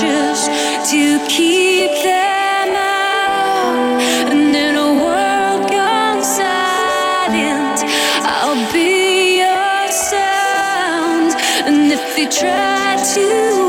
cautious to keep them out. And in a world gone silent, I'll be your sound. And if they try to